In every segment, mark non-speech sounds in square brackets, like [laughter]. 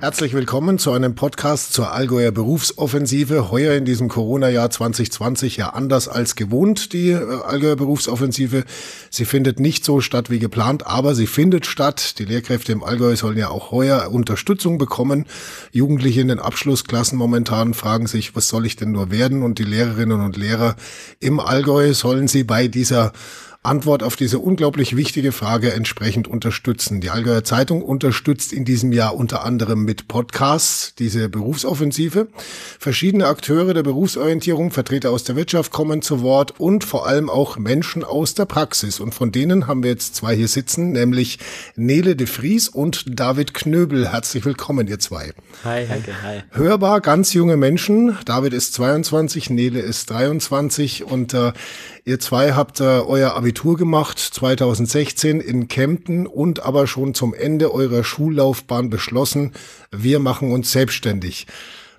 Herzlich willkommen zu einem Podcast zur Allgäuer Berufsoffensive. Heuer in diesem Corona-Jahr 2020 ja anders als gewohnt, die äh, Allgäuer Berufsoffensive. Sie findet nicht so statt wie geplant, aber sie findet statt. Die Lehrkräfte im Allgäu sollen ja auch heuer Unterstützung bekommen. Jugendliche in den Abschlussklassen momentan fragen sich, was soll ich denn nur werden? Und die Lehrerinnen und Lehrer im Allgäu sollen sie bei dieser Antwort auf diese unglaublich wichtige Frage entsprechend unterstützen. Die Allgäuer Zeitung unterstützt in diesem Jahr unter anderem mit Podcasts diese Berufsoffensive. Verschiedene Akteure der Berufsorientierung, Vertreter aus der Wirtschaft kommen zu Wort und vor allem auch Menschen aus der Praxis. Und von denen haben wir jetzt zwei hier sitzen, nämlich Nele de Vries und David Knöbel. Herzlich willkommen, ihr zwei. Hi, danke, hi. Hörbar, ganz junge Menschen. David ist 22, Nele ist 23 und äh, Ihr zwei habt äh, euer Abitur gemacht 2016 in Kempten und aber schon zum Ende eurer Schullaufbahn beschlossen, wir machen uns selbstständig.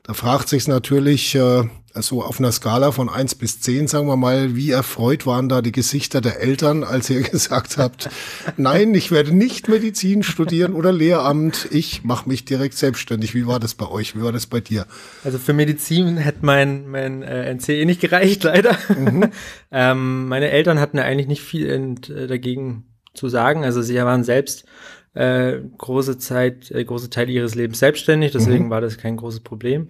Da fragt sich natürlich, äh, also auf einer Skala von eins bis zehn, sagen wir mal, wie erfreut waren da die Gesichter der Eltern, als ihr [laughs] gesagt habt, nein, ich werde nicht Medizin studieren oder Lehramt, ich mache mich direkt selbstständig. Wie war das bei euch? Wie war das bei dir? Also für Medizin hätte mein, mein äh, NCE nicht gereicht, [laughs] leider. Mhm. [laughs] ähm, meine Eltern hatten ja eigentlich nicht viel ent, äh, dagegen zu sagen. Also sie waren selbst äh, große Zeit, äh, große Teile ihres Lebens selbstständig, deswegen mhm. war das kein großes Problem.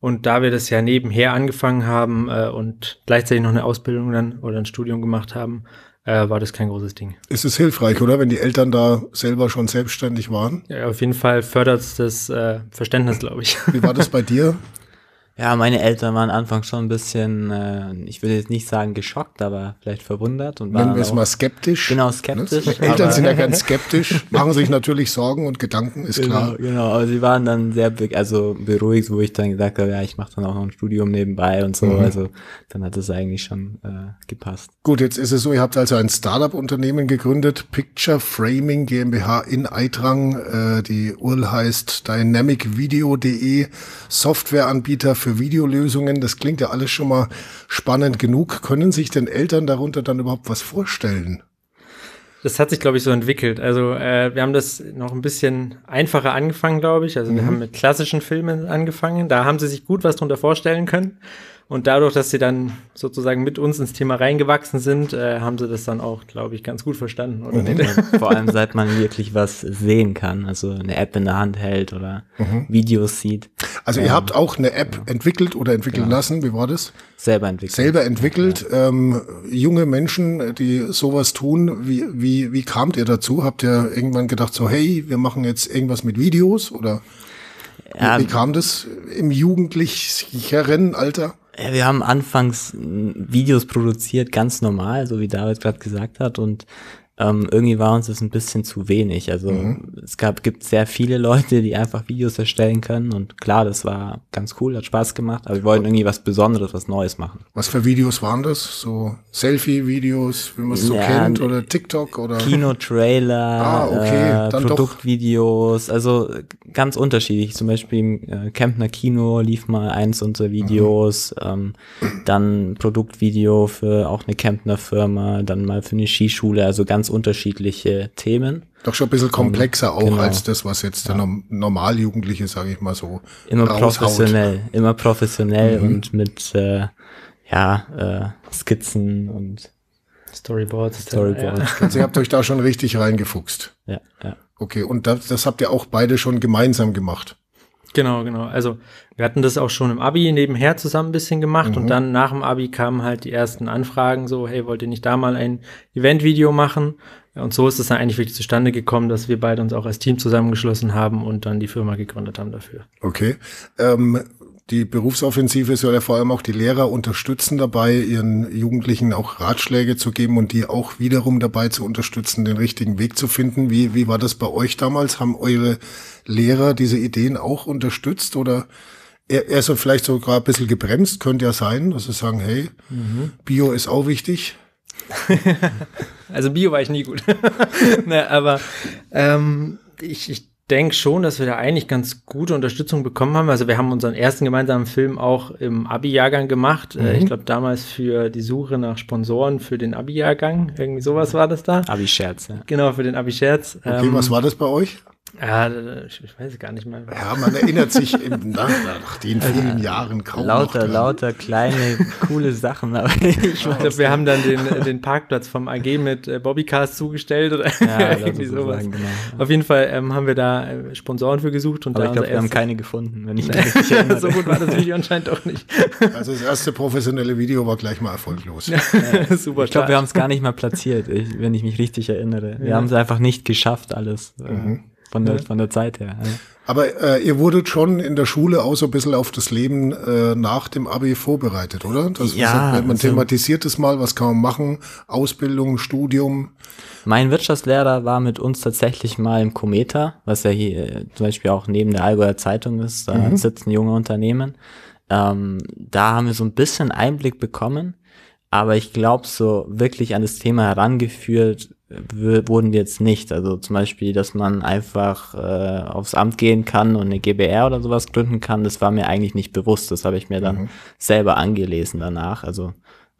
Und da wir das ja nebenher angefangen haben äh, und gleichzeitig noch eine Ausbildung dann oder ein Studium gemacht haben, äh, war das kein großes Ding. Ist es hilfreich, oder? Wenn die Eltern da selber schon selbstständig waren? Ja, auf jeden Fall fördert es das äh, Verständnis, [laughs] glaube ich. Wie war das bei dir? Ja, meine Eltern waren anfangs schon ein bisschen, äh, ich würde jetzt nicht sagen geschockt, aber vielleicht verwundert und waren. Nennen wir es mal skeptisch. Genau, skeptisch. Ne? Eltern sind ja ganz skeptisch, machen sich natürlich Sorgen und Gedanken, ist genau, klar. Genau, aber sie waren dann sehr also beruhigt, wo ich dann gesagt habe, ja, ich mache dann auch noch ein Studium nebenbei und so. Mhm. Also dann hat es eigentlich schon äh, gepasst. Gut, jetzt ist es so, ihr habt also ein Startup-Unternehmen gegründet, Picture Framing GmbH in Eitrang. Äh, die URL heißt dynamicvideo.de, Softwareanbieter für Videolösungen. Das klingt ja alles schon mal spannend genug. Können sich denn Eltern darunter dann überhaupt was vorstellen? Das hat sich, glaube ich, so entwickelt. Also äh, wir haben das noch ein bisschen einfacher angefangen, glaube ich. Also mhm. wir haben mit klassischen Filmen angefangen. Da haben sie sich gut was drunter vorstellen können. Und dadurch, dass sie dann sozusagen mit uns ins Thema reingewachsen sind, äh, haben sie das dann auch, glaube ich, ganz gut verstanden. Oder mhm. [laughs] Vor allem, seit man wirklich was sehen kann, also eine App in der Hand hält oder mhm. Videos sieht. Also ähm, ihr habt auch eine App ja. entwickelt oder entwickeln ja. lassen, wie war das? Selber entwickelt. Selber entwickelt. Ja. Ähm, junge Menschen, die sowas tun, wie, wie, wie kamt ihr dazu? Habt ihr irgendwann gedacht, so hey, wir machen jetzt irgendwas mit Videos oder? Ja, wie, wie kam das im jugendlicheren Alter? Ja, wir haben anfangs Videos produziert, ganz normal, so wie David gerade gesagt hat. Und ähm, irgendwie war uns das ein bisschen zu wenig. Also mhm. es gab, gibt sehr viele Leute, die einfach Videos erstellen können und klar, das war ganz cool, hat Spaß gemacht, aber wir wollten irgendwie was Besonderes, was Neues machen. Was für Videos waren das? So Selfie-Videos, wie man es so ja, kennt, oder TikTok oder? Kinotrailer, [laughs] ah, okay. äh, Produktvideos, also ganz unterschiedlich. Zum Beispiel im äh, Kempner Kino lief mal eins unserer Videos, mhm. ähm, dann Produktvideo für auch eine Kempner Firma, dann mal für eine Skischule, also ganz unterschiedliche Themen. Doch schon ein bisschen komplexer auch genau. als das, was jetzt der ja. Normaljugendliche, sage ich mal so. Immer raushaut. professionell, immer professionell mhm. und mit äh, ja, äh, Skizzen und Storyboards. Storyboards. Ja. Also ihr habt euch da schon richtig reingefuchst. Ja, ja. Okay, und das, das habt ihr auch beide schon gemeinsam gemacht. Genau, genau. Also wir hatten das auch schon im Abi nebenher zusammen ein bisschen gemacht mhm. und dann nach dem Abi kamen halt die ersten Anfragen so, hey, wollt ihr nicht da mal ein Eventvideo machen? Und so ist es dann eigentlich wirklich zustande gekommen, dass wir beide uns auch als Team zusammengeschlossen haben und dann die Firma gegründet haben dafür. Okay. Ähm, die Berufsoffensive soll ja vor allem auch die Lehrer unterstützen dabei, ihren Jugendlichen auch Ratschläge zu geben und die auch wiederum dabei zu unterstützen, den richtigen Weg zu finden. Wie, wie war das bei euch damals? Haben eure Lehrer diese Ideen auch unterstützt oder er, er so vielleicht sogar ein bisschen gebremst? Könnte ja sein, dass sie sagen, hey, mhm. Bio ist auch wichtig. [laughs] also Bio war ich nie gut. [laughs] ne, aber ähm, ich, ich denke schon, dass wir da eigentlich ganz gute Unterstützung bekommen haben. Also wir haben unseren ersten gemeinsamen Film auch im Abi-Jahrgang gemacht. Äh, mhm. Ich glaube damals für die Suche nach Sponsoren für den Abi-Jahrgang. Irgendwie sowas war das da. Abi-Scherz, ja. Genau, für den Abi-Scherz. Okay, ähm, was war das bei euch? Ja, ich, ich weiß gar nicht mehr. Ja, man erinnert sich im, [laughs] nach, nach den also, vielen Jahren kaum Lauter, noch lauter kleine, coole Sachen. Aber [laughs] ich glaube, wir haben dann den, den Parkplatz vom AG mit äh, Bobbycars zugestellt oder ja, [laughs] irgendwie sowas. Sagen, genau. Auf jeden Fall ähm, haben wir da äh, Sponsoren für gesucht. Und aber da ich glaube, wir haben keine gefunden, wenn ich mich richtig erinnere. so gut war das Video anscheinend doch nicht. Also das erste professionelle Video war gleich mal erfolglos. Ja, super Ich glaube, wir haben es gar nicht mal platziert, ich, wenn ich mich richtig erinnere. Wir ja. haben es einfach nicht geschafft, alles. Mhm von der, von der Zeit her. Ja. Aber äh, ihr wurdet schon in der Schule auch so ein bisschen auf das Leben äh, nach dem Abi vorbereitet, oder? Das, ja. man also, thematisiert es mal, was kann man machen? Ausbildung, Studium? Mein Wirtschaftslehrer war mit uns tatsächlich mal im Kometa, was ja hier äh, zum Beispiel auch neben der Allgäuer Zeitung ist, da mhm. sitzen junge Unternehmen. Ähm, da haben wir so ein bisschen Einblick bekommen, aber ich glaube, so wirklich an das Thema herangeführt wurden jetzt nicht. Also zum Beispiel, dass man einfach äh, aufs Amt gehen kann und eine GBR oder sowas gründen kann, das war mir eigentlich nicht bewusst. Das habe ich mir dann mhm. selber angelesen danach. Also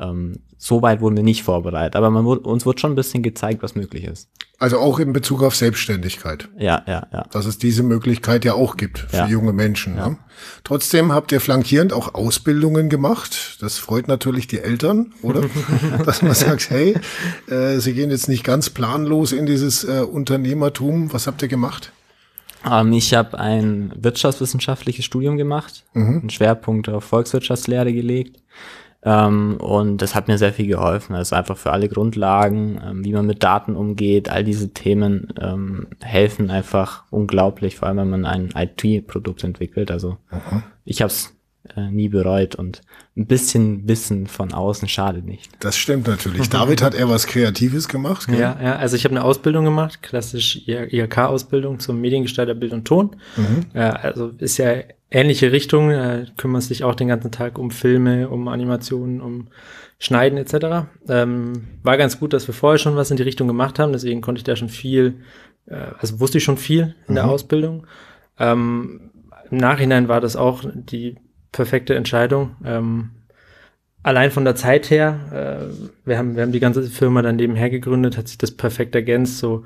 ähm, so weit wurden wir nicht vorbereitet. Aber man, uns wurde schon ein bisschen gezeigt, was möglich ist. Also auch in Bezug auf Selbstständigkeit. Ja, ja, ja. Dass es diese Möglichkeit ja auch gibt für ja. junge Menschen. Ja. Ne? Trotzdem habt ihr flankierend auch Ausbildungen gemacht. Das freut natürlich die Eltern, oder? [laughs] Dass man sagt, hey, äh, sie gehen jetzt nicht ganz planlos in dieses äh, Unternehmertum. Was habt ihr gemacht? Ähm, ich habe ein wirtschaftswissenschaftliches Studium gemacht, mhm. einen Schwerpunkt auf Volkswirtschaftslehre gelegt ähm, und das hat mir sehr viel geholfen. Also einfach für alle Grundlagen, ähm, wie man mit Daten umgeht, all diese Themen ähm, helfen einfach unglaublich, vor allem wenn man ein IT-Produkt entwickelt. Also Aha. ich habe es äh, nie bereut und ein bisschen Wissen von außen schadet nicht. Das stimmt natürlich. David hat eher was Kreatives gemacht. Gell? Ja, ja, also ich habe eine Ausbildung gemacht, klassisch IHK-Ausbildung zum Mediengestalter Bild und Ton. Mhm. Ja, also ist ja ähnliche Richtung, äh, kümmert sich auch den ganzen Tag um Filme, um Animationen, um Schneiden etc. Ähm, war ganz gut, dass wir vorher schon was in die Richtung gemacht haben, deswegen konnte ich da schon viel, äh, also wusste ich schon viel in mhm. der Ausbildung. Ähm, Im Nachhinein war das auch die perfekte Entscheidung. Ähm, allein von der Zeit her, äh, wir, haben, wir haben die ganze Firma dann nebenher gegründet, hat sich das perfekt ergänzt, so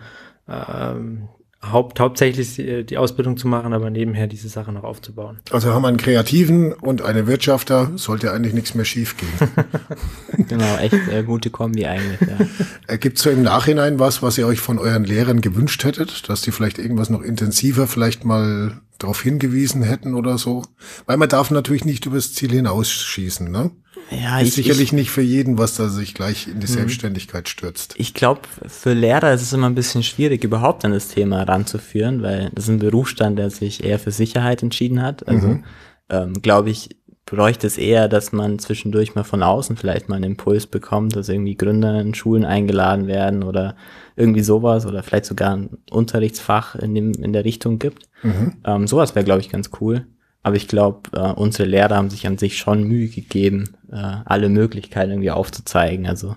ähm, Haupt, hauptsächlich die, die, Ausbildung zu machen, aber nebenher diese Sache noch aufzubauen. Also haben wir einen Kreativen und eine Wirtschafter, sollte eigentlich nichts mehr schief gehen. [laughs] genau, echt äh, gute Kombi eigentlich, ja. [laughs] Äh, Gibt es so im Nachhinein was, was ihr euch von euren Lehrern gewünscht hättet, dass die vielleicht irgendwas noch intensiver vielleicht mal darauf hingewiesen hätten oder so? Weil man darf natürlich nicht übers Ziel hinausschießen, ne? Ja, ist ich, sicherlich ich, nicht für jeden, was da sich gleich in die mhm. Selbstständigkeit stürzt. Ich glaube, für Lehrer ist es immer ein bisschen schwierig, überhaupt an das Thema ranzuführen, weil das ist ein Berufsstand, der sich eher für Sicherheit entschieden hat. Also mhm. ähm, glaube ich, bräuchte es eher, dass man zwischendurch mal von außen vielleicht mal einen Impuls bekommt, dass irgendwie Gründer in Schulen eingeladen werden oder irgendwie sowas oder vielleicht sogar ein Unterrichtsfach in, dem, in der Richtung gibt. Mhm. Ähm, sowas wäre, glaube ich, ganz cool. Aber ich glaube, äh, unsere Lehrer haben sich an sich schon Mühe gegeben, äh, alle Möglichkeiten irgendwie aufzuzeigen. Also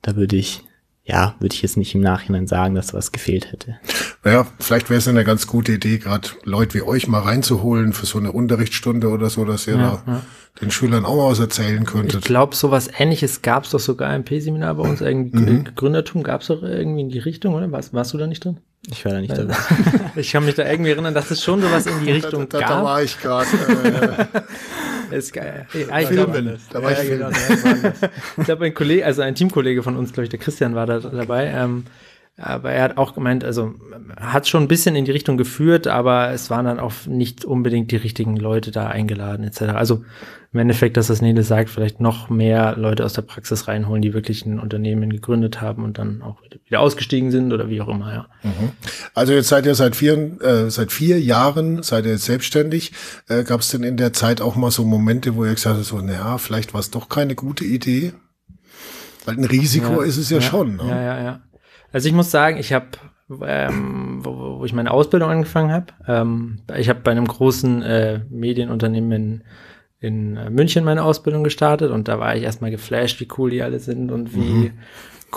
da würde ich, ja, würde ich jetzt nicht im Nachhinein sagen, dass was gefehlt hätte. Naja, vielleicht wäre es eine ganz gute Idee, gerade Leute wie euch mal reinzuholen für so eine Unterrichtsstunde oder so, dass ihr ja, da ja. den Schülern auch mal was erzählen könntet. Ich glaube, sowas ähnliches gab es doch sogar im P-Seminar bei uns. Irgendwie mhm. Gründertum gab es doch irgendwie in die Richtung, oder? Warst, warst du da nicht drin? Ich war da nicht dabei. [laughs] ich kann mich da irgendwie erinnern, dass es schon sowas in die Richtung da, da, gab. [laughs] Da war ich gerade. Äh, ist geil. Ja, ich glaube, da war ich ja, genau, Ich glaube, ein Kollege, also ein Teamkollege von uns, glaube ich, der Christian war da dabei. Ähm, aber er hat auch gemeint, also hat schon ein bisschen in die Richtung geführt, aber es waren dann auch nicht unbedingt die richtigen Leute da eingeladen, etc. Also im Endeffekt, dass das Nele sagt, vielleicht noch mehr Leute aus der Praxis reinholen, die wirklich ein Unternehmen gegründet haben und dann auch wieder ausgestiegen sind oder wie auch immer, ja. Mhm. Also jetzt seid ihr seit vier, äh, seit vier Jahren, seid ihr jetzt selbstständig. Äh, Gab es denn in der Zeit auch mal so Momente, wo ihr gesagt habt, so, naja, vielleicht war es doch keine gute Idee? Weil ein Risiko ja, ist es ja, ja schon. Ne? Ja, ja, ja. Also ich muss sagen, ich habe, ähm, wo, wo ich meine Ausbildung angefangen habe, ähm, ich habe bei einem großen äh, Medienunternehmen in, in äh, München meine Ausbildung gestartet und da war ich erstmal geflasht, wie cool die alle sind und wie mhm.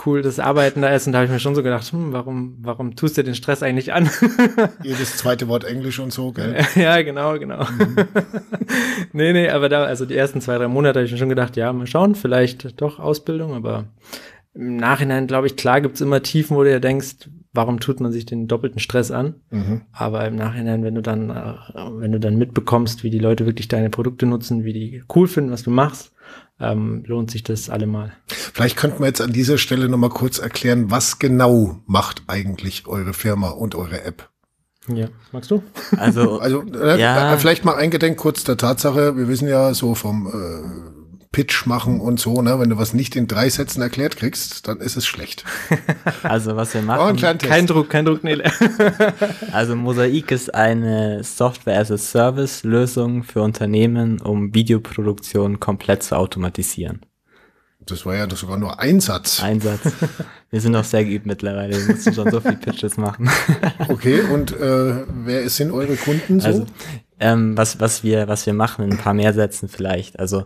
cool das Arbeiten da ist. Und da habe ich mir schon so gedacht, hm, warum, warum tust du den Stress eigentlich an? [laughs] Jedes zweite Wort Englisch und so, gell? [laughs] Ja, genau, genau. Mhm. [laughs] nee, nee, aber da, also die ersten zwei, drei Monate habe ich mir schon gedacht, ja, mal schauen, vielleicht doch Ausbildung, aber im Nachhinein glaube ich, klar gibt es immer Tiefen, wo du ja denkst, warum tut man sich den doppelten Stress an? Mhm. Aber im Nachhinein, wenn du dann, äh, wenn du dann mitbekommst, wie die Leute wirklich deine Produkte nutzen, wie die cool finden, was du machst, ähm, lohnt sich das allemal. Vielleicht könnten wir jetzt an dieser Stelle nochmal kurz erklären, was genau macht eigentlich eure Firma und eure App? Ja, magst du? Also, also äh, ja. vielleicht mal eingedenk kurz der Tatsache, wir wissen ja so vom äh, Pitch machen und so, ne? Wenn du was nicht in drei Sätzen erklärt kriegst, dann ist es schlecht. [laughs] Also was wir machen. Oh, kein Druck, kein Druck, Nele. [laughs] Also Mosaik ist eine Software as a Service Lösung für Unternehmen, um Videoproduktion komplett zu automatisieren. Das war ja sogar nur ein Satz. Ein Satz. [laughs] Wir sind auch sehr geübt mittlerweile. Wir mussten schon so viele Pitches machen. Okay, und äh, wer sind eure Kunden so? Also, ähm, was, was, wir, was wir machen, in ein paar mehr Sätzen vielleicht. Also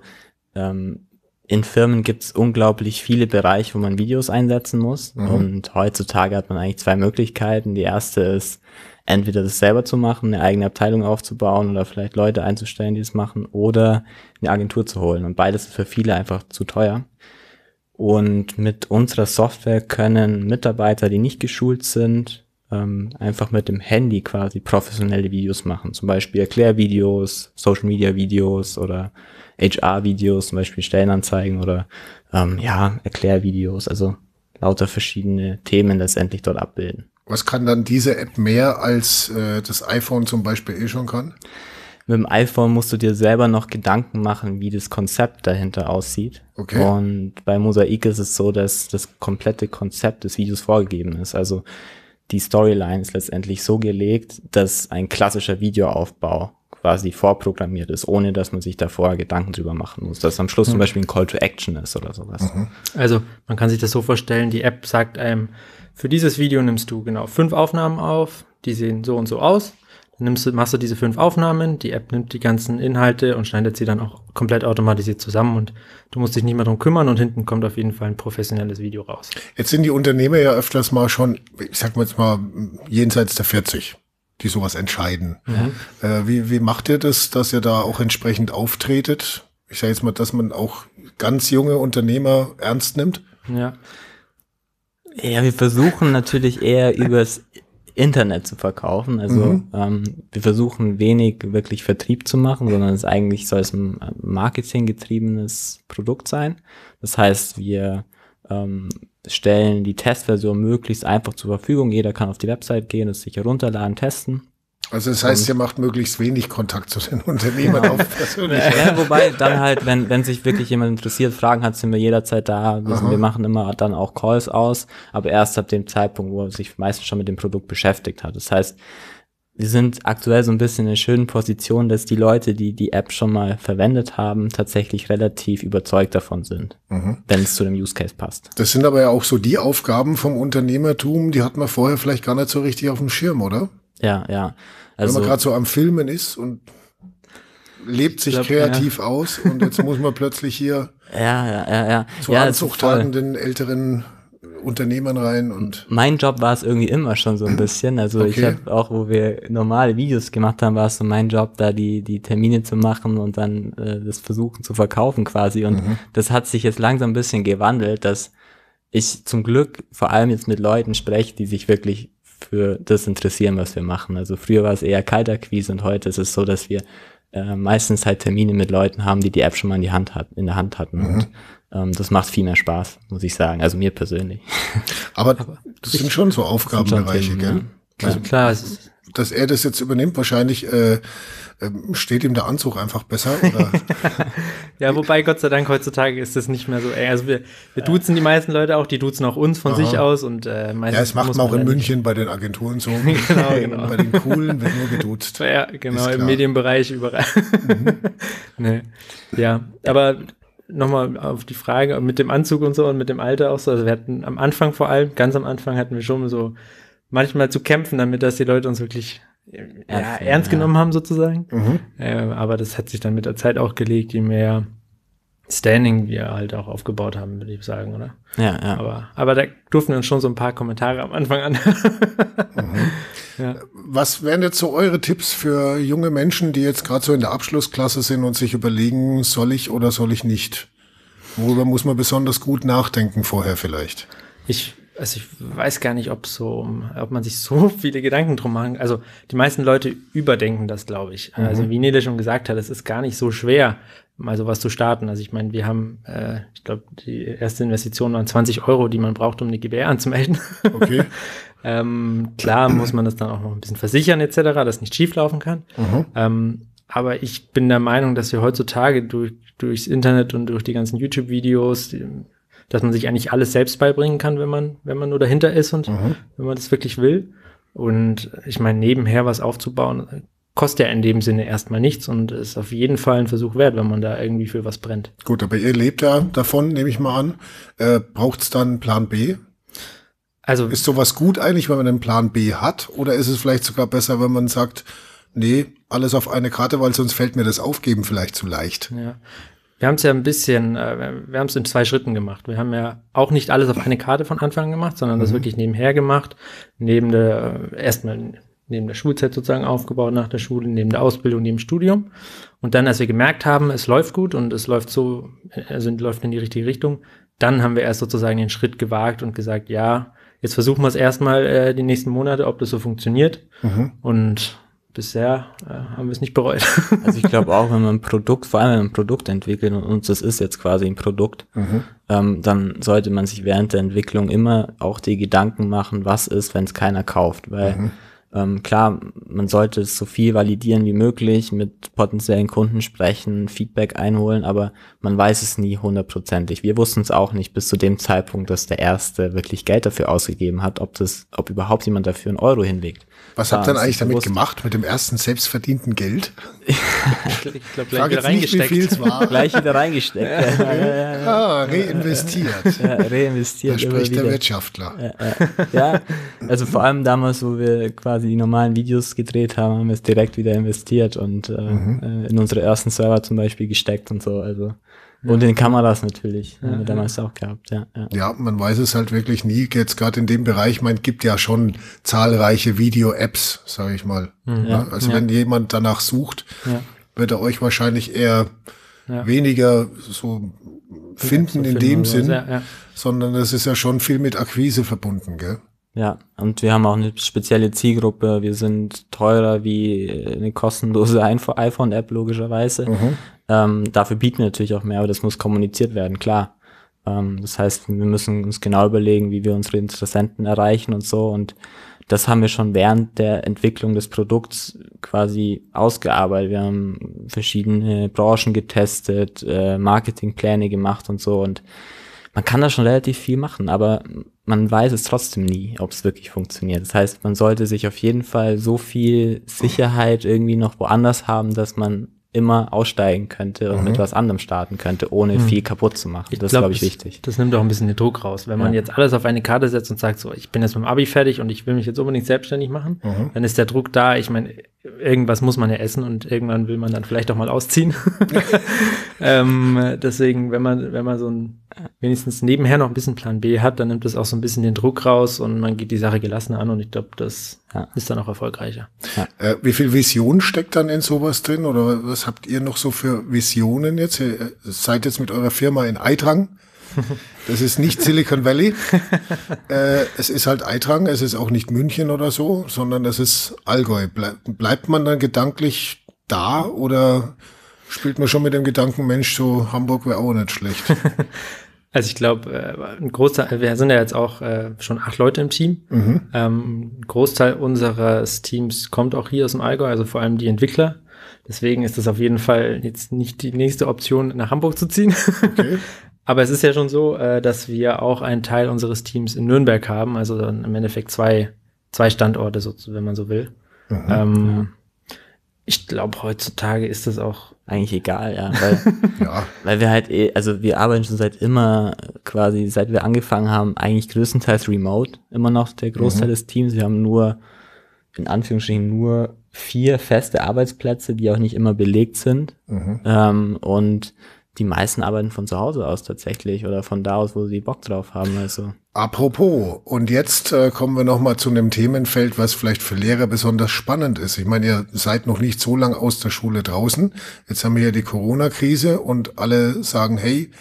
ähm, in Firmen gibt es unglaublich viele Bereiche, wo man Videos einsetzen muss. Mhm. Und heutzutage hat man eigentlich zwei Möglichkeiten. Die erste ist, entweder das selber zu machen, eine eigene Abteilung aufzubauen oder vielleicht Leute einzustellen, die es machen, oder eine Agentur zu holen. Und beides ist für viele einfach zu teuer. Und mit unserer Software können Mitarbeiter, die nicht geschult sind, ähm, einfach mit dem Handy quasi professionelle Videos machen. Zum Beispiel Erklärvideos, Social Media Videos oder HR-Videos, zum Beispiel Stellenanzeigen oder ähm, ja, Erklärvideos, also lauter verschiedene Themen letztendlich dort abbilden. Was kann dann diese App mehr als äh, das iPhone zum Beispiel eh schon kann? Mit dem iPhone musst du dir selber noch Gedanken machen, wie das Konzept dahinter aussieht. Okay. Und bei Mosaik ist es so, dass das komplette Konzept des Videos vorgegeben ist. Also die Storyline ist letztendlich so gelegt, dass ein klassischer Videoaufbau quasi vorprogrammiert ist, ohne dass man sich da vorher Gedanken drüber machen muss. Dass am Schluss mhm. zum Beispiel ein Call to Action ist oder sowas. Mhm. Also man kann sich das so vorstellen, die App sagt einem, für dieses Video nimmst du genau fünf Aufnahmen auf, die sehen so und so aus. Nimmst du, machst du diese fünf Aufnahmen, die App nimmt die ganzen Inhalte und schneidet sie dann auch komplett automatisiert zusammen und du musst dich nicht mehr drum kümmern und hinten kommt auf jeden Fall ein professionelles Video raus. Jetzt sind die Unternehmer ja öfters mal schon, ich sag mal jetzt mal, jenseits der 40 die sowas entscheiden. Mhm. Äh, wie, wie macht ihr das, dass ihr da auch entsprechend auftretet? Ich sage jetzt mal, dass man auch ganz junge Unternehmer ernst nimmt. Ja. Ja, wir versuchen natürlich eher [laughs] übers Internet zu verkaufen. Also mhm. ähm, wir versuchen wenig wirklich Vertrieb zu machen, sondern es eigentlich soll es ein marketinggetriebenes Produkt sein. Das heißt, wir ähm, stellen die Testversion möglichst einfach zur Verfügung. Jeder kann auf die Website gehen, es sich herunterladen, testen. Also das heißt, ihr macht möglichst wenig Kontakt zu den Unternehmern genau. [laughs] auf persönlich. Ja, wobei dann halt, wenn, wenn sich wirklich jemand interessiert, Fragen hat, sind wir jederzeit da. Wir, wir machen immer dann auch Calls aus, aber erst ab dem Zeitpunkt, wo er sich meistens schon mit dem Produkt beschäftigt hat. Das heißt, wir sind aktuell so ein bisschen in einer schönen Position, dass die Leute, die die App schon mal verwendet haben, tatsächlich relativ überzeugt davon sind, mhm. wenn es zu dem Use Case passt. Das sind aber ja auch so die Aufgaben vom Unternehmertum, die hat man vorher vielleicht gar nicht so richtig auf dem Schirm, oder? Ja, ja. Also, wenn man gerade so am Filmen ist und lebt sich glaub, kreativ ja. aus und jetzt muss man plötzlich hier [laughs] ja, ja, ja, ja. zu ja, anzuchtagenden älteren Unternehmern rein und. Mein Job war es irgendwie immer schon so ein bisschen. Also okay. ich habe auch, wo wir normale Videos gemacht haben, war es so mein Job, da die, die Termine zu machen und dann äh, das versuchen zu verkaufen quasi. Und mhm. das hat sich jetzt langsam ein bisschen gewandelt, dass ich zum Glück vor allem jetzt mit Leuten spreche, die sich wirklich für das interessieren, was wir machen. Also früher war es eher kalter Quiz und heute ist es so, dass wir äh, meistens halt Termine mit Leuten haben, die die App schon mal in die Hand hat, in der Hand hatten. Mhm. Und ähm, das macht viel mehr Spaß, muss ich sagen. Also mir persönlich. Aber [laughs] das sind schon so Aufgabenbereiche, gell? Ja. Also klar, es ist dass er das jetzt übernimmt, wahrscheinlich äh, äh, steht ihm der Anzug einfach besser. Oder? [laughs] ja, wobei Gott sei Dank heutzutage ist das nicht mehr so eng. Also wir, wir duzen die meisten Leute auch, die duzen auch uns von Aha. sich aus und äh, meistens. Ja, es macht man auch in München bei den Agenturen so. [laughs] genau, genau. Bei den coolen wird nur geduzt. [laughs] Ja, genau, im Medienbereich überall. mhm. nee. Ja, aber nochmal auf die Frage mit dem Anzug und so und mit dem Alter auch so. Also wir hatten am Anfang vor allem, ganz am Anfang hatten wir schon so manchmal zu kämpfen, damit dass die Leute uns wirklich ja, ernst, genommen haben sozusagen. Mhm. Äh, aber das hat sich dann mit der Zeit auch gelegt, je mehr Standing wir halt auch aufgebaut haben, würde ich sagen, oder? Ja, ja. Aber, aber da durften wir uns schon so ein paar Kommentare am Anfang an. [laughs] mhm. ja. Was wären jetzt so eure Tipps für junge Menschen, die jetzt gerade so in der Abschlussklasse sind und sich überlegen, soll ich oder soll ich nicht? Worüber muss man besonders gut nachdenken vorher vielleicht? Ich also ich weiß gar nicht, ob so, ob man sich so [laughs] viele Gedanken drum machen. Also die meisten Leute überdenken das, glaube ich. Mhm. Also wie Nele schon gesagt hat, es ist gar nicht so schwer, mal sowas zu starten. Also ich meine, wir haben, äh, ich glaube, die erste Investition waren 20 Euro, die man braucht, um eine GBR anzumelden. Okay. [laughs] ähm, klar muss man das dann auch noch ein bisschen versichern etc., dass nicht schieflaufen kann. Mhm. Ähm, aber ich bin der Meinung, dass wir heutzutage durch, durchs Internet und durch die ganzen YouTube-Videos, dass man sich eigentlich alles selbst beibringen kann, wenn man, wenn man nur dahinter ist und mhm. wenn man das wirklich will. Und ich meine, nebenher was aufzubauen, kostet ja in dem Sinne erstmal nichts und ist auf jeden Fall ein Versuch wert, wenn man da irgendwie für was brennt. Gut, aber ihr lebt ja davon, nehme ich mal an. Äh, Braucht es dann Plan B? Also ist sowas gut eigentlich, wenn man einen Plan B hat? Oder ist es vielleicht sogar besser, wenn man sagt, nee, alles auf eine Karte, weil sonst fällt mir das Aufgeben vielleicht zu leicht? Ja. Wir haben es ja ein bisschen, äh, wir haben es in zwei Schritten gemacht. Wir haben ja auch nicht alles auf eine Karte von Anfang gemacht, sondern mhm. das wirklich nebenher gemacht, neben der, äh, erstmal neben der Schulzeit sozusagen aufgebaut, nach der Schule, neben der Ausbildung, neben dem Studium. Und dann, als wir gemerkt haben, es läuft gut und es läuft so, also läuft in die richtige Richtung, dann haben wir erst sozusagen den Schritt gewagt und gesagt, ja, jetzt versuchen wir es erstmal äh, die nächsten Monate, ob das so funktioniert. Mhm. Und bisher äh, haben wir es nicht bereut. [laughs] also ich glaube auch, wenn man ein Produkt, vor allem wenn man ein Produkt entwickelt und uns das ist jetzt quasi ein Produkt, mhm. ähm, dann sollte man sich während der Entwicklung immer auch die Gedanken machen, was ist, wenn es keiner kauft, weil mhm. Ähm, klar, man sollte es so viel validieren wie möglich, mit potenziellen Kunden sprechen, Feedback einholen, aber man weiß es nie hundertprozentig. Wir wussten es auch nicht bis zu dem Zeitpunkt, dass der Erste wirklich Geld dafür ausgegeben hat, ob das, ob überhaupt jemand dafür einen Euro hinlegt. Was habt ihr denn eigentlich damit bewusst. gemacht, mit dem ersten selbstverdienten Geld? [laughs] ich glaube, gleich wieder reingesteckt. Nicht, war. [laughs] gleich wieder reingesteckt. ja, [laughs] ja, ja, ah, reinvestiert. Ja, reinvestiert. Da spricht der Wirtschaftler. Ja, also vor allem damals, wo wir quasi die normalen Videos gedreht haben, haben wir es direkt wieder investiert und äh, mhm. Äh, in unsere ersten Server zum Beispiel gesteckt und so. Also und in Kameras natürlich, ja, haben wir damals auch gehabt, ja, ja. Ja, man weiß es halt wirklich nie. Jetzt gerade in dem Bereich, man gibt ja schon zahlreiche Video-Apps, sage ich mal. Mhm. Ja, also ja. wenn jemand danach sucht, ja. wird er euch wahrscheinlich eher weniger so finden in dem Sinn, ja, sondern es ist ja schon viel mit Akquise verbunden, gell? Ja, und wir haben auch eine spezielle Zielgruppe. Wir sind teurer wie eine kostenlose iPhone-App logischerweise. Mhm. Ähm, dafür bieten wir natürlich auch mehr, aber das muss kommuniziert werden, klar. Ähm, das heißt, wir müssen uns genau überlegen, wie wir unsere Interessenten erreichen und so. Und das haben wir schon während der Entwicklung des Produkts quasi ausgearbeitet. Wir haben verschiedene Branchen getestet, äh, Marketingpläne gemacht und so. Und man kann da schon relativ viel machen, aber man weiß es trotzdem nie, ob es wirklich funktioniert. Das heißt, man sollte sich auf jeden Fall so viel Sicherheit irgendwie noch woanders haben, dass man immer aussteigen könnte und mhm. mit was anderem starten könnte, ohne mhm. viel kaputt zu machen. Ich das ist, glaube ich, wichtig. Das nimmt auch ein bisschen den Druck raus. Wenn man jetzt alles auf eine Karte setzt und sagt, so, ich bin jetzt mit dem Abi fertig und ich will mich jetzt unbedingt selbstständig machen, mhm. dann ist der Druck da. Ich meine, irgendwas muss man ja essen und irgendwann will man dann vielleicht auch mal ausziehen. [laughs] [laughs] ähm, deswegen, wenn man, wenn man so ein wenigstens nebenher noch ein bisschen Plan B hat, dann nimmt das auch so ein bisschen den Druck raus und man geht die Sache gelassen an und ich glaube, das ja. ist dann auch erfolgreicher. Ja. Äh, wie viel Vision steckt dann in sowas drin oder was habt ihr noch so für Visionen jetzt? Ihr seid jetzt mit eurer Firma in Eitrang. [laughs] Das ist nicht Silicon Valley. [laughs] äh, es ist halt Eitrang, es ist auch nicht München oder so, sondern es ist Allgäu. Ble bleibt man dann gedanklich da oder spielt man schon mit dem Gedanken, Mensch, so Hamburg wäre auch nicht schlecht? [laughs] Also ich glaube, äh, ein Großteil, wir sind ja jetzt auch äh, schon acht Leute im Team. Mhm. Ähm, ein Großteil unseres Teams kommt auch hier aus dem Allgäu, also vor allem die Entwickler. Deswegen ist das auf jeden Fall jetzt nicht die nächste Option, nach Hamburg zu ziehen. Okay. [laughs] Aber es ist ja schon so, äh, dass wir auch einen Teil unseres Teams in Nürnberg haben, also dann im Endeffekt zwei, zwei Standorte, so, wenn man so will. Mhm, ähm, ja. Ich glaube, heutzutage ist das auch eigentlich egal, ja, weil, [laughs] ja. weil wir halt, eh, also wir arbeiten schon seit immer quasi, seit wir angefangen haben, eigentlich größtenteils remote, immer noch der Großteil mhm. des Teams. Wir haben nur, in Anführungsstrichen, nur vier feste Arbeitsplätze, die auch nicht immer belegt sind. Mhm. Ähm, und die meisten arbeiten von zu Hause aus tatsächlich oder von da aus, wo sie Bock drauf haben. Also. Apropos, und jetzt äh, kommen wir nochmal zu einem Themenfeld, was vielleicht für Lehrer besonders spannend ist. Ich meine, ihr seid noch nicht so lang aus der Schule draußen. Jetzt haben wir ja die Corona-Krise und alle sagen, hey,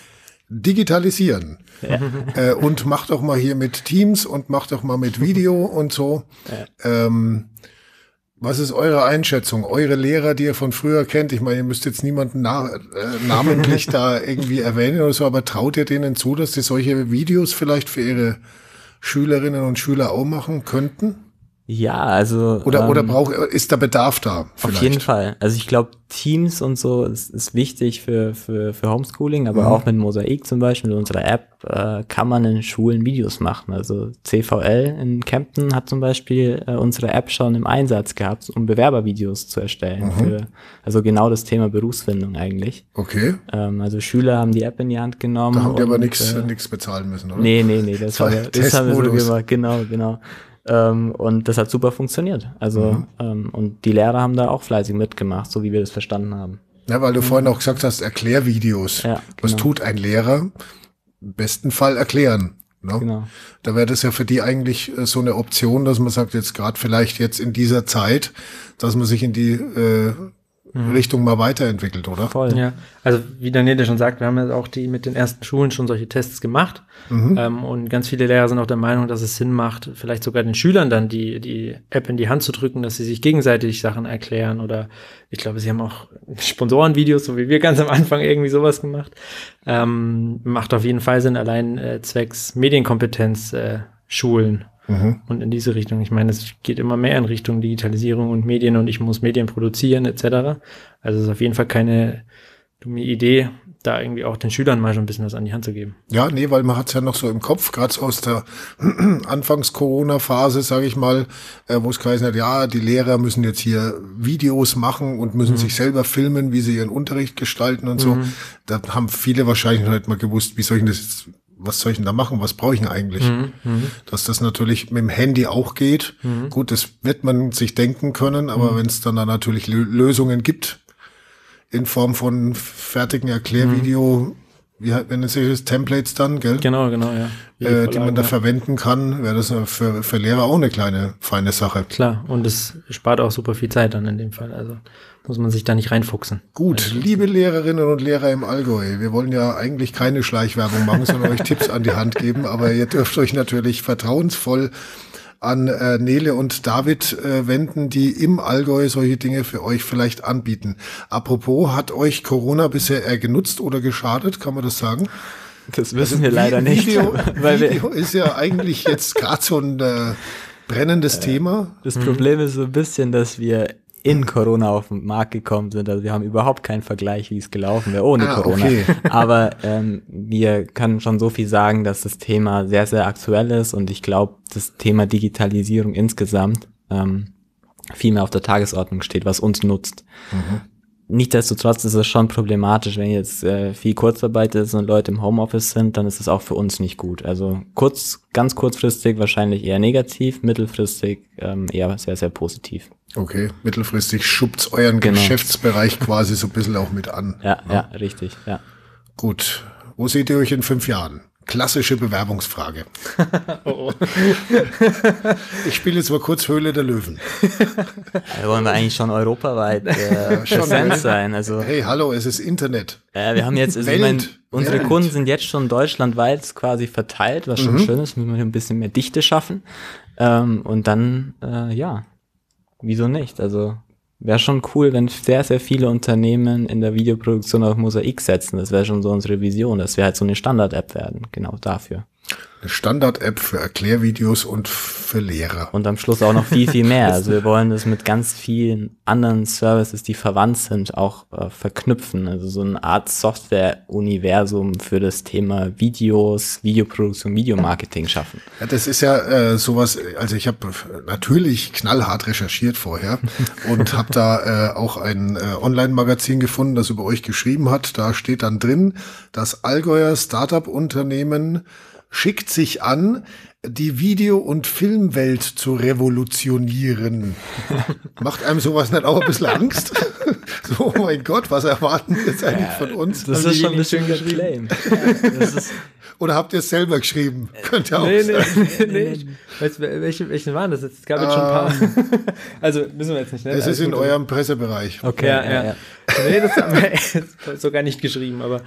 digitalisieren. Ja. Äh, und mach doch mal hier mit Teams und mach doch mal mit Video und so. Ja. Ähm, was ist eure Einschätzung? Eure Lehrer, die ihr von früher kennt, ich meine, ihr müsst jetzt niemanden na äh, namentlich [laughs] da irgendwie erwähnen oder so, aber traut ihr denen zu, dass sie solche Videos vielleicht für ihre Schülerinnen und Schüler auch machen könnten? Ja, also. Oder, ähm, oder braucht, ist da Bedarf da? Vielleicht? Auf jeden Fall. Also ich glaube, Teams und so ist, ist wichtig für, für, für Homeschooling, aber mhm. auch mit Mosaik zum Beispiel, mit unserer App, äh, kann man in Schulen Videos machen. Also CVL in Kempten hat zum Beispiel äh, unsere App schon im Einsatz gehabt, um Bewerbervideos zu erstellen. Mhm. Für, also genau das Thema Berufsfindung eigentlich. Okay. Ähm, also Schüler haben die App in die Hand genommen. Da haben die aber nichts äh, nix bezahlen müssen, oder? Nee, nee, nee, das, das, war, das haben wir so gemacht. Genau, genau. Ähm, und das hat super funktioniert. Also, mhm. ähm, und die Lehrer haben da auch fleißig mitgemacht, so wie wir das verstanden haben. Ja, weil du mhm. vorhin auch gesagt hast, Erklärvideos. Ja, genau. Was tut ein Lehrer? Im besten Fall erklären. Ne? Genau. Da wäre das ja für die eigentlich äh, so eine Option, dass man sagt, jetzt gerade vielleicht jetzt in dieser Zeit, dass man sich in die äh. Richtung mal weiterentwickelt, oder? Voll. Ja, also wie Daniele schon sagt, wir haben ja auch die mit den ersten Schulen schon solche Tests gemacht. Mhm. Ähm, und ganz viele Lehrer sind auch der Meinung, dass es Sinn macht, vielleicht sogar den Schülern dann die, die App in die Hand zu drücken, dass sie sich gegenseitig Sachen erklären. Oder ich glaube, sie haben auch Sponsorenvideos, so wie wir ganz am Anfang irgendwie sowas gemacht. Ähm, macht auf jeden Fall Sinn, allein äh, zwecks Medienkompetenz äh, Schulen Mhm. Und in diese Richtung. Ich meine, es geht immer mehr in Richtung Digitalisierung und Medien und ich muss Medien produzieren etc. Also es ist auf jeden Fall keine dumme Idee, da irgendwie auch den Schülern mal schon ein bisschen was an die Hand zu geben. Ja, nee, weil man hat es ja noch so im Kopf, gerade so aus der [clears throat] Anfangs-Corona-Phase, sage ich mal, äh, wo es geheißen hat, ja, die Lehrer müssen jetzt hier Videos machen und müssen mhm. sich selber filmen, wie sie ihren Unterricht gestalten und so. Mhm. Da haben viele wahrscheinlich noch nicht mal gewusst, wie soll ich das jetzt was soll ich denn da machen? Was brauche ich denn eigentlich? Mhm, mhm, Dass das natürlich mit dem Handy auch geht. Mhm. Gut, das wird man sich denken können, aber mhm. wenn es dann da natürlich Lösungen gibt, in Form von fertigen Erklärvideo, wie wenn es ist Templates dann, gell? Genau, genau, ja. Äh, die man da ja. verwenden kann, wäre das für, für Lehrer auch eine kleine, feine Sache. Klar, und es spart auch super viel Zeit dann in dem Fall. Also muss man sich da nicht reinfuchsen. Gut, also, liebe Lehrerinnen und Lehrer im Allgäu, wir wollen ja eigentlich keine Schleichwerbung machen, sondern euch [laughs] Tipps an die Hand geben, aber ihr dürft euch natürlich vertrauensvoll an äh, Nele und David äh, wenden, die im Allgäu solche Dinge für euch vielleicht anbieten. Apropos, hat euch Corona bisher eher genutzt oder geschadet? Kann man das sagen? Das wissen also, wir leider nicht. Video, [laughs] weil Video ist ja eigentlich jetzt [laughs] gerade so ein äh, brennendes äh, Thema. Das Problem ist so ein bisschen, dass wir in Corona auf den Markt gekommen sind. Also wir haben überhaupt keinen Vergleich, wie es gelaufen wäre ohne ah, Corona. Okay. [laughs] Aber ähm, wir können schon so viel sagen, dass das Thema sehr, sehr aktuell ist und ich glaube, das Thema Digitalisierung insgesamt ähm, viel mehr auf der Tagesordnung steht, was uns nutzt. Mhm. Nichtsdestotrotz ist es schon problematisch, wenn jetzt äh, viel Kurzarbeit ist und Leute im Homeoffice sind, dann ist es auch für uns nicht gut. Also kurz, ganz kurzfristig wahrscheinlich eher negativ, mittelfristig ähm, eher sehr, sehr positiv. Okay, mittelfristig schubt's euren genau. Geschäftsbereich quasi so ein bisschen auch mit an. Ja, ja, ja, richtig, ja. Gut. Wo seht ihr euch in fünf Jahren? Klassische Bewerbungsfrage. [laughs] oh, oh. [laughs] ich spiele jetzt mal kurz Höhle der Löwen. [laughs] Da wollen wir eigentlich schon europaweit äh, schon präsent sein. Also, hey, hallo, es ist Internet. Äh, wir haben jetzt, also, ich mein, unsere Welt. Kunden sind jetzt schon deutschlandweit quasi verteilt, was schon mhm. schön ist, müssen wir ein bisschen mehr Dichte schaffen. Ähm, und dann, äh, ja, wieso nicht? Also wäre schon cool, wenn sehr, sehr viele Unternehmen in der Videoproduktion auf Mosaik setzen. Das wäre schon so unsere Vision, dass wir halt so eine Standard-App werden, genau dafür eine Standard-App für Erklärvideos und für Lehrer. Und am Schluss auch noch viel, viel mehr. Also wir wollen das mit ganz vielen anderen Services, die verwandt sind, auch äh, verknüpfen. Also so eine Art Software-Universum für das Thema Videos, Videoproduktion, Videomarketing schaffen. Ja, das ist ja äh, sowas, also ich habe natürlich knallhart recherchiert vorher [laughs] und habe da äh, auch ein äh, Online-Magazin gefunden, das über euch geschrieben hat. Da steht dann drin, dass Allgäuer Startup-Unternehmen schickt sich an, die Video- und Filmwelt zu revolutionieren. [laughs] Macht einem sowas nicht auch ein bisschen Angst? [laughs] So, oh mein Gott, was erwarten wir jetzt eigentlich ja, von uns? Das ist schon ein bisschen Claim. Ja, Oder habt ihr es selber geschrieben? Könnt ihr auch nee, sagen. Nee, nee, nee. Weißt du, welche, welche waren das jetzt? Es gab jetzt schon ein paar. Ah. also müssen wir jetzt nicht, ne? Es ist in eurem Pressebereich. Okay. Ja, ja. ja. nee, das haben wir [laughs] sogar nicht geschrieben, aber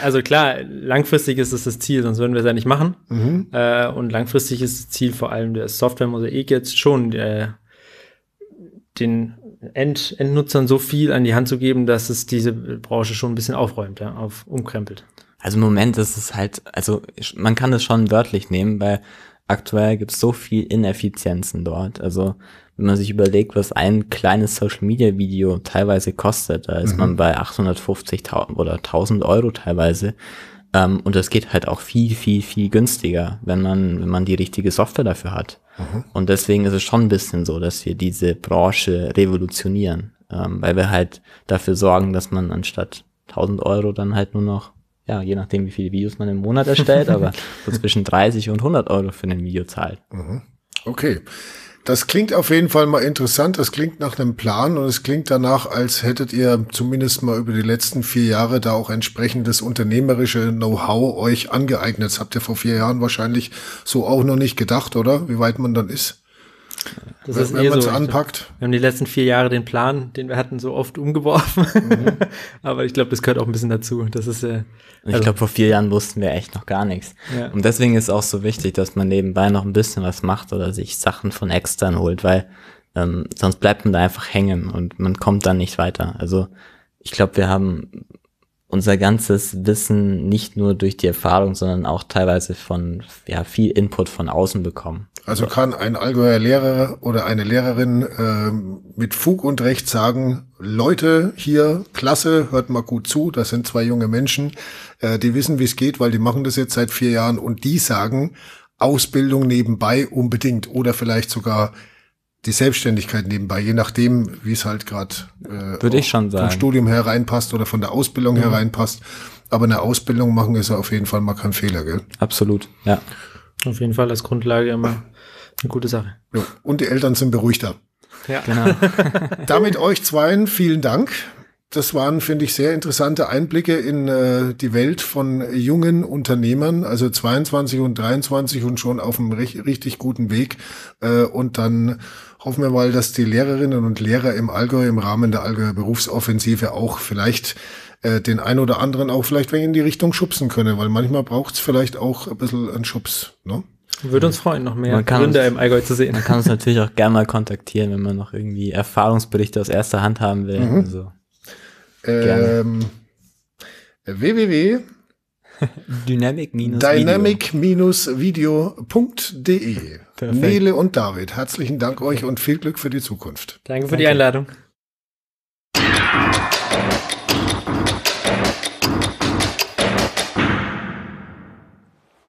also klar, langfristig ist es das Ziel, sonst würden wir es ja nicht machen. Mhm. Äh, und langfristig ist das Ziel vor allem der Software-Mosaik jetzt schon, der, den End, Endnutzern so viel an die Hand zu geben, dass es diese Branche schon ein bisschen aufräumt, ja, auf, umkrempelt. Also im Moment ist es halt, also man kann es schon wörtlich nehmen, weil aktuell gibt es so viel Ineffizienzen dort. Also wenn man sich überlegt, was ein kleines Social Media Video teilweise kostet, da ist mhm. man bei 850.000 oder 1000 Euro teilweise. Ähm, und das geht halt auch viel, viel, viel günstiger, wenn man, wenn man die richtige Software dafür hat. Mhm. Und deswegen ist es schon ein bisschen so, dass wir diese Branche revolutionieren, ähm, weil wir halt dafür sorgen, dass man anstatt 1000 Euro dann halt nur noch ja, je nachdem, wie viele Videos man im Monat erstellt, aber [laughs] so zwischen 30 und 100 Euro für ein Video zahlt. Mhm. Okay. Das klingt auf jeden Fall mal interessant. Das klingt nach einem Plan und es klingt danach, als hättet ihr zumindest mal über die letzten vier Jahre da auch entsprechendes unternehmerische Know-how euch angeeignet. Das habt ihr vor vier Jahren wahrscheinlich so auch noch nicht gedacht, oder? Wie weit man dann ist? Das wenn, ist wenn eh man es so. anpackt. Wir haben die letzten vier Jahre den Plan, den wir hatten, so oft umgeworfen. Mhm. [laughs] Aber ich glaube, das gehört auch ein bisschen dazu. Das ist äh, also ich glaube, vor vier Jahren wussten wir echt noch gar nichts. Ja. Und deswegen ist auch so wichtig, dass man nebenbei noch ein bisschen was macht oder sich Sachen von extern holt, weil ähm, sonst bleibt man da einfach hängen und man kommt dann nicht weiter. Also ich glaube, wir haben unser ganzes Wissen nicht nur durch die Erfahrung, sondern auch teilweise von ja, viel Input von außen bekommen. Also kann ein Allgäuer Lehrer oder eine Lehrerin äh, mit Fug und Recht sagen, Leute hier, klasse, hört mal gut zu, das sind zwei junge Menschen, äh, die wissen, wie es geht, weil die machen das jetzt seit vier Jahren und die sagen, Ausbildung nebenbei unbedingt oder vielleicht sogar die Selbstständigkeit nebenbei, je nachdem, wie es halt gerade äh, würde ich schon sagen vom Studium hereinpasst oder von der Ausbildung mhm. hereinpasst. Aber eine Ausbildung machen ist ja auf jeden Fall mal kein Fehler, gell? Absolut, ja. Auf jeden Fall als Grundlage immer eine gute Sache. Ja. Und die Eltern sind beruhigter. Ja, genau. [laughs] Damit euch zweien vielen Dank. Das waren, finde ich, sehr interessante Einblicke in äh, die Welt von jungen Unternehmern, also 22 und 23 und schon auf einem richtig guten Weg. Äh, und dann hoffen wir mal, dass die Lehrerinnen und Lehrer im Allgäu im Rahmen der Allgäuer Berufsoffensive auch vielleicht äh, den ein oder anderen auch vielleicht in die Richtung schubsen können, weil manchmal braucht es vielleicht auch ein bisschen einen Schubs. Ne? Würde uns freuen, noch mehr Gründer im Allgäu zu sehen. Man kann uns natürlich auch gerne mal kontaktieren, wenn man noch irgendwie Erfahrungsberichte aus erster Hand haben will. Mhm. Also, ähm, www Dynamic-video.de Nele und David, herzlichen Dank euch und viel Glück für die Zukunft. Danke für Danke. die Einladung.